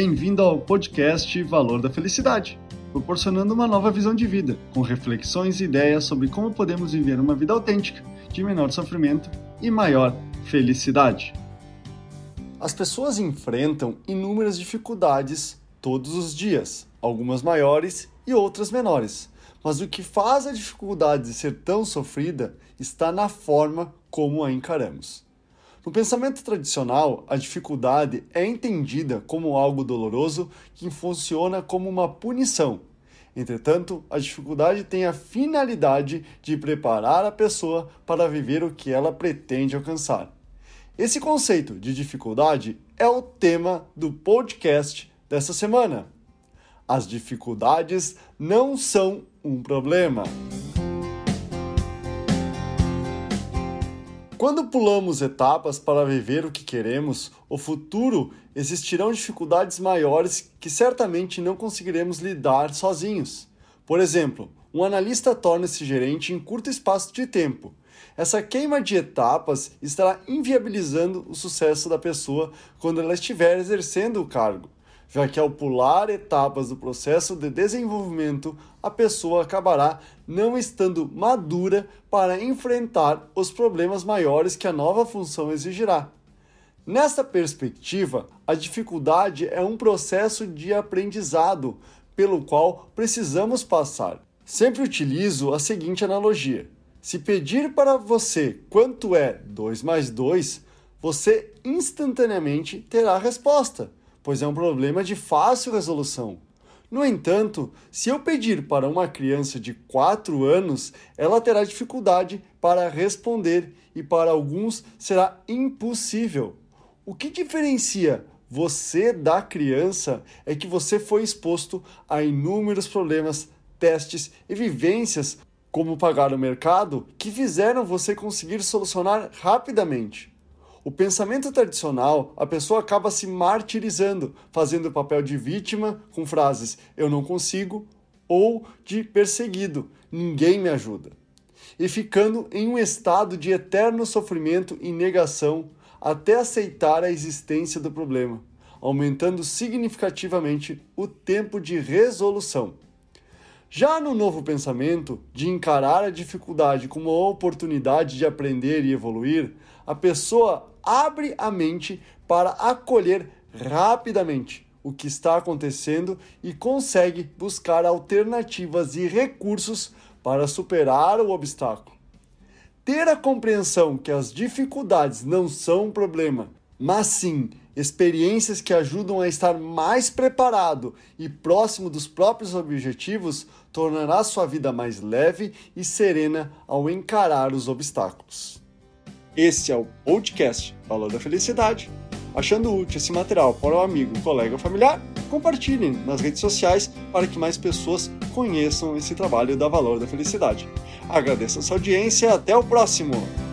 Bem-vindo ao podcast Valor da Felicidade, proporcionando uma nova visão de vida, com reflexões e ideias sobre como podemos viver uma vida autêntica, de menor sofrimento e maior felicidade. As pessoas enfrentam inúmeras dificuldades todos os dias, algumas maiores e outras menores. Mas o que faz a dificuldade ser tão sofrida está na forma como a encaramos. No pensamento tradicional, a dificuldade é entendida como algo doloroso que funciona como uma punição. Entretanto, a dificuldade tem a finalidade de preparar a pessoa para viver o que ela pretende alcançar. Esse conceito de dificuldade é o tema do podcast dessa semana. As dificuldades não são um problema. Quando pulamos etapas para viver o que queremos, o futuro existirão dificuldades maiores que certamente não conseguiremos lidar sozinhos. Por exemplo, um analista torna-se gerente em curto espaço de tempo. Essa queima de etapas estará inviabilizando o sucesso da pessoa quando ela estiver exercendo o cargo já que ao pular etapas do processo de desenvolvimento, a pessoa acabará não estando madura para enfrentar os problemas maiores que a nova função exigirá. Nesta perspectiva, a dificuldade é um processo de aprendizado pelo qual precisamos passar. Sempre utilizo a seguinte analogia: se pedir para você quanto é 2 mais 2, você instantaneamente terá a resposta pois é um problema de fácil resolução. No entanto, se eu pedir para uma criança de 4 anos, ela terá dificuldade para responder e para alguns será impossível. O que diferencia você da criança é que você foi exposto a inúmeros problemas, testes e vivências, como pagar o mercado, que fizeram você conseguir solucionar rapidamente. O pensamento tradicional, a pessoa acaba se martirizando, fazendo o papel de vítima com frases eu não consigo ou de perseguido, ninguém me ajuda. E ficando em um estado de eterno sofrimento e negação até aceitar a existência do problema, aumentando significativamente o tempo de resolução. Já no novo pensamento, de encarar a dificuldade como uma oportunidade de aprender e evoluir, a pessoa abre a mente para acolher rapidamente o que está acontecendo e consegue buscar alternativas e recursos para superar o obstáculo. Ter a compreensão que as dificuldades não são um problema, mas sim experiências que ajudam a estar mais preparado e próximo dos próprios objetivos tornará sua vida mais leve e serena ao encarar os obstáculos. Esse é o podcast Valor da Felicidade. Achando útil esse material para o amigo, colega ou familiar, compartilhem nas redes sociais para que mais pessoas conheçam esse trabalho da Valor da Felicidade. Agradeço a sua audiência e até o próximo!